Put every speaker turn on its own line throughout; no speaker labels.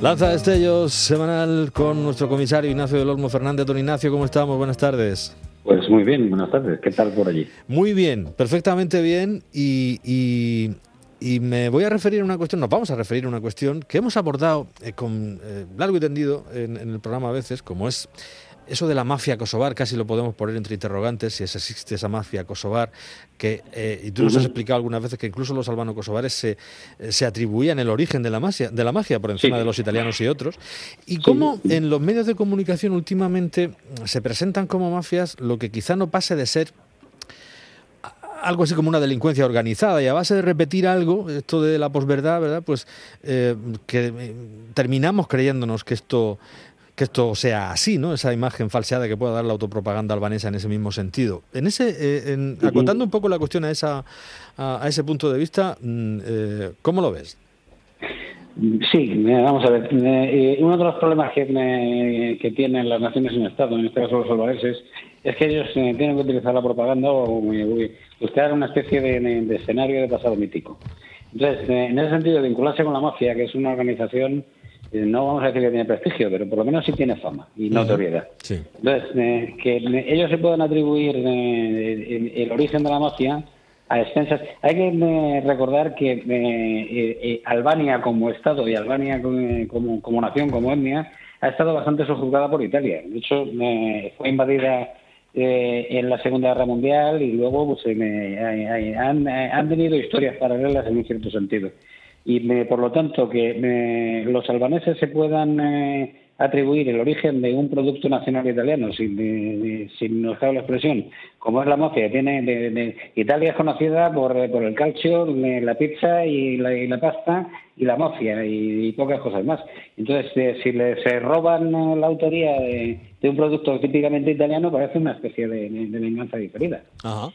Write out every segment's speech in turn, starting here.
Lanza Destellos semanal con nuestro comisario Ignacio del Olmo Fernández. Don Ignacio, ¿cómo estamos? Buenas tardes.
Pues muy bien, buenas tardes. ¿Qué tal por allí?
Muy bien, perfectamente bien. Y, me voy a referir a una cuestión, nos vamos a referir a una cuestión que hemos abordado eh, con eh, largo y tendido en, en, el programa a veces, como es eso de la mafia kosovar casi lo podemos poner entre interrogantes, si existe esa mafia kosovar, que, eh, y tú nos has explicado algunas veces que incluso los albano-kosovares se, eh, se atribuían el origen de la magia, de la magia por encima de los italianos y otros, y cómo en los medios de comunicación últimamente se presentan como mafias lo que quizá no pase de ser algo así como una delincuencia organizada y a base de repetir algo, esto de la posverdad, ¿verdad? Pues eh, que terminamos creyéndonos que esto que esto sea así, ¿no? Esa imagen falseada que pueda dar la autopropaganda albanesa en ese mismo sentido. En ese, eh, acotando un poco la cuestión a esa, a, ese punto de vista, mm, eh, ¿cómo lo ves?
Sí, vamos a ver. Eh, uno de los problemas que, que tienen las naciones en Estado, en este caso los albaneses, es que ellos tienen que utilizar la propaganda o buscar una especie de, de escenario de pasado mítico. Entonces, en ese sentido, vincularse con la mafia, que es una organización eh, no vamos a decir que tiene prestigio, pero por lo menos sí tiene fama y notoriedad. Entonces, eh, que ellos se puedan atribuir eh, el, origen de la mafia a expensas. Hay que recordar que Albania como Estado y Albania como, como, nación, como etnia, ha estado bastante sojuzgada por Italia. De hecho, fue invadida en la Segunda Guerra Mundial y luego pues, han, han tenido historias paralelas en un cierto sentido y por lo tanto que los albaneses se puedan eh, atribuir el origen de un producto nacional italiano sin, sin nos la expresión como es la mafia tiene de, Italia es conocida por, por el calcio la pizza y la, y la pasta y la mafia y, pocas cosas más entonces eh, si le, se roban eh, la autoría de, un producto típicamente italiano parece una especie de, venganza diferida
Ajá.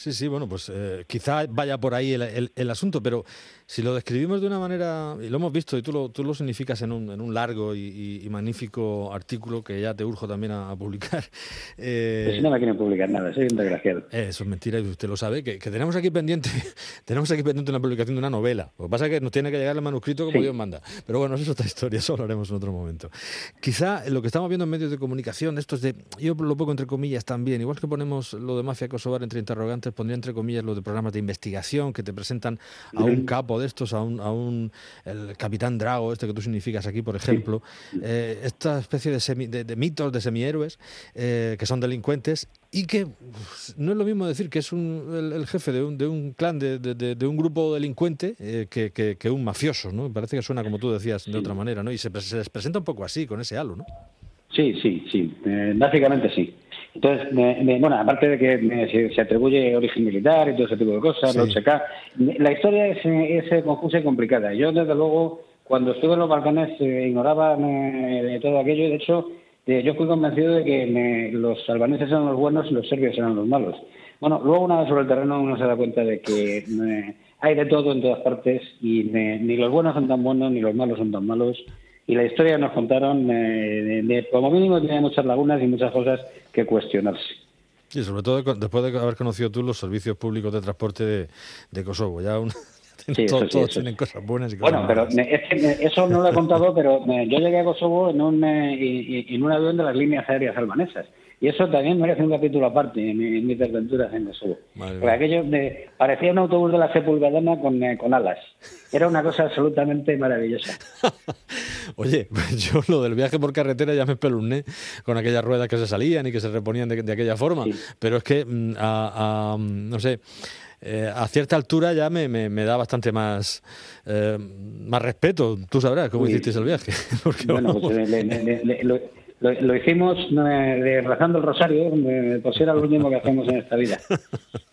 Sí, sí, bueno, pues eh, quizá vaya por ahí el, asunto, pero si lo describimos de una manera, y lo hemos visto, y tú lo, tú lo significas en un, en un largo y, magnífico artículo que ya te urjo también a, publicar.
Eh, si no me quieren publicar nada, soy un desgraciado.
eso es mentira y usted lo sabe, que, tenemos aquí pendiente tenemos aquí pendiente una publicación de una novela. Lo que pasa es que nos tiene que llegar el manuscrito como Dios manda. Pero bueno, eso es otra historia, eso lo haremos en otro momento. Quizá lo que estamos viendo en medios de comunicación, esto es de, yo lo pongo entre comillas también, igual que ponemos lo de mafia kosovar entre interrogantes, pondría entre comillas lo de programas de investigación que te presentan a un capo de estos, a un, a un el capitán Drago, este que tú significas aquí, por ejemplo, eh, esta especie de, de, mitos de semihéroes eh, que son delincuentes y que pues, no es lo mismo decir que es un, el, jefe de un, de un clan, de, de, un grupo delincuente eh, que, que, un mafioso, ¿no? Parece que suena, como tú decías, de otra manera, ¿no? Y se, se les presenta un poco así, con ese halo, ¿no?
Sí, sí, sí. básicamente sí. Entonces, bueno, aparte de que se, atribuye origen militar y todo ese tipo de cosas, la historia es, confusa y complicada. Yo, desde luego, cuando estuve en los Balcanes, eh, ignoraba todo aquello y, de hecho, eh, yo fui convencido de que los albaneses eran los buenos y los serbios eran los malos. Bueno, luego una vez sobre el terreno uno se da cuenta de que hay de todo en todas partes y ni los buenos son tan buenos ni los malos son tan malos y la historia nos contaron, como mínimo, tiene muchas lagunas y muchas cosas que cuestionarse.
Sí, sobre todo después de haber conocido tú los servicios públicos de transporte de, Kosovo. Ya todos, tienen cosas buenas y cosas
Bueno, pero es que eso no lo he contado, pero yo llegué a Kosovo en un, en un avión de las líneas aéreas albanesas. Y eso también merece un capítulo aparte en, mis aventuras en Kosovo. Porque aquello de, parecía un autobús de la Sepulvedana con, eh, con alas. Era una cosa absolutamente maravillosa.
Oye, pues yo lo del viaje por carretera ya me espeluné con aquellas ruedas que se salían y que se reponían de, aquella forma. Pero es que, mm, a, no sé, eh, a cierta altura ya me, me, da bastante más, eh, más respeto. Tú sabrás cómo hiciste el viaje.
bueno, pues, lo, hicimos eh, rezando el rosario, por si era lo último que hacemos en esta vida.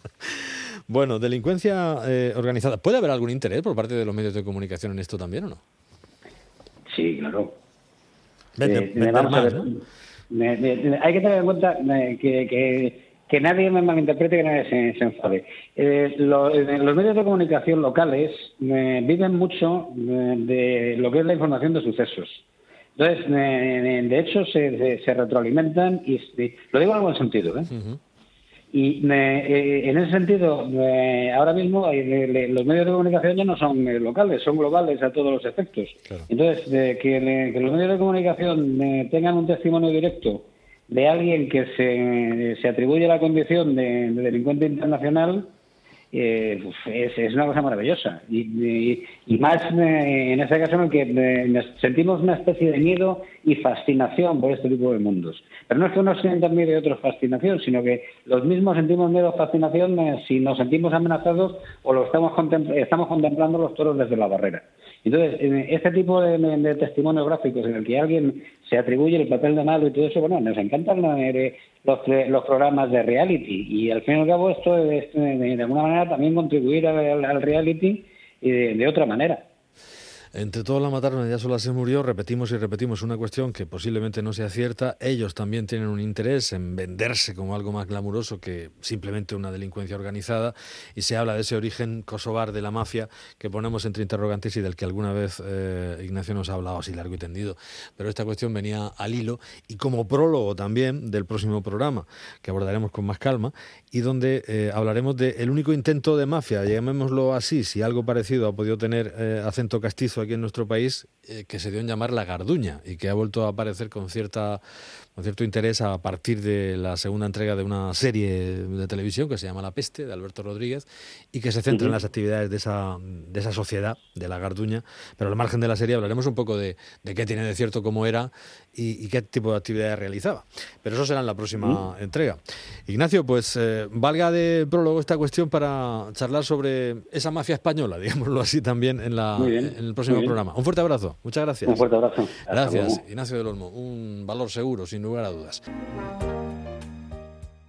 bueno, delincuencia eh, organizada. ¿Puede haber algún interés por parte de los medios de comunicación en esto también o no?
Sí, claro. hay que tener en cuenta que, que, nadie me malinterprete, que nadie se, enfade. Eh, los medios de comunicación locales viven mucho de lo que es la información de sucesos. Entonces, de hecho, se, retroalimentan y lo digo en buen sentido. ¿eh? Y eh, en ese sentido, eh, ahora mismo los medios de comunicación ya no son locales, son globales a todos los efectos. Entonces, que, los medios de comunicación tengan un testimonio directo de alguien que se, se atribuye la condición de delincuente internacional, eh, es, una cosa maravillosa. Y, más eh, en ese caso en el que eh, sentimos una especie de miedo y fascinación por este tipo de mundos. Pero no es que uno sienta miedo y otro fascinación, sino que los mismos sentimos miedo o fascinación si nos sentimos amenazados o lo estamos, estamos contemplando los toros desde la barrera. Entonces, este tipo de, testimonios gráficos en el que alguien se atribuye el papel de malo y todo eso, bueno, nos encantan los, los programas de reality y al fin y al cabo esto es de, alguna manera también contribuir al, reality y de otra manera.
Entre todos la mataron, ella sola se murió. Repetimos y repetimos una cuestión que posiblemente no sea cierta. Ellos también tienen un interés en venderse como algo más glamuroso que simplemente una delincuencia organizada. Y se habla de ese origen kosovar de la mafia que ponemos entre interrogantes y del que alguna vez eh, Ignacio nos ha hablado así largo y tendido. Pero esta cuestión venía al hilo y como prólogo también del próximo programa que abordaremos con más calma y donde eh, hablaremos del único intento de mafia, llamémoslo así, si algo parecido ha podido tener eh, acento castizo aquí en nuestro país eh, que se dio en llamar La Garduña y que ha vuelto a aparecer con cierta con cierto interés a partir de la segunda entrega de una serie de televisión que se llama La Peste, de Alberto Rodríguez, y que se centra en las actividades de esa, de esa sociedad, de la Garduña. Pero al margen de la serie hablaremos un poco de, de qué tiene de cierto, cómo era y, qué tipo de actividades realizaba. Pero eso será en la próxima entrega. Ignacio, pues eh, valga de prólogo esta cuestión para charlar sobre esa mafia española, digámoslo así también en, la, en el próximo programa. Un fuerte abrazo. Muchas gracias.
Un fuerte abrazo.
Gracias, Ignacio del Olmo. Un valor seguro, sin lugar a dudas.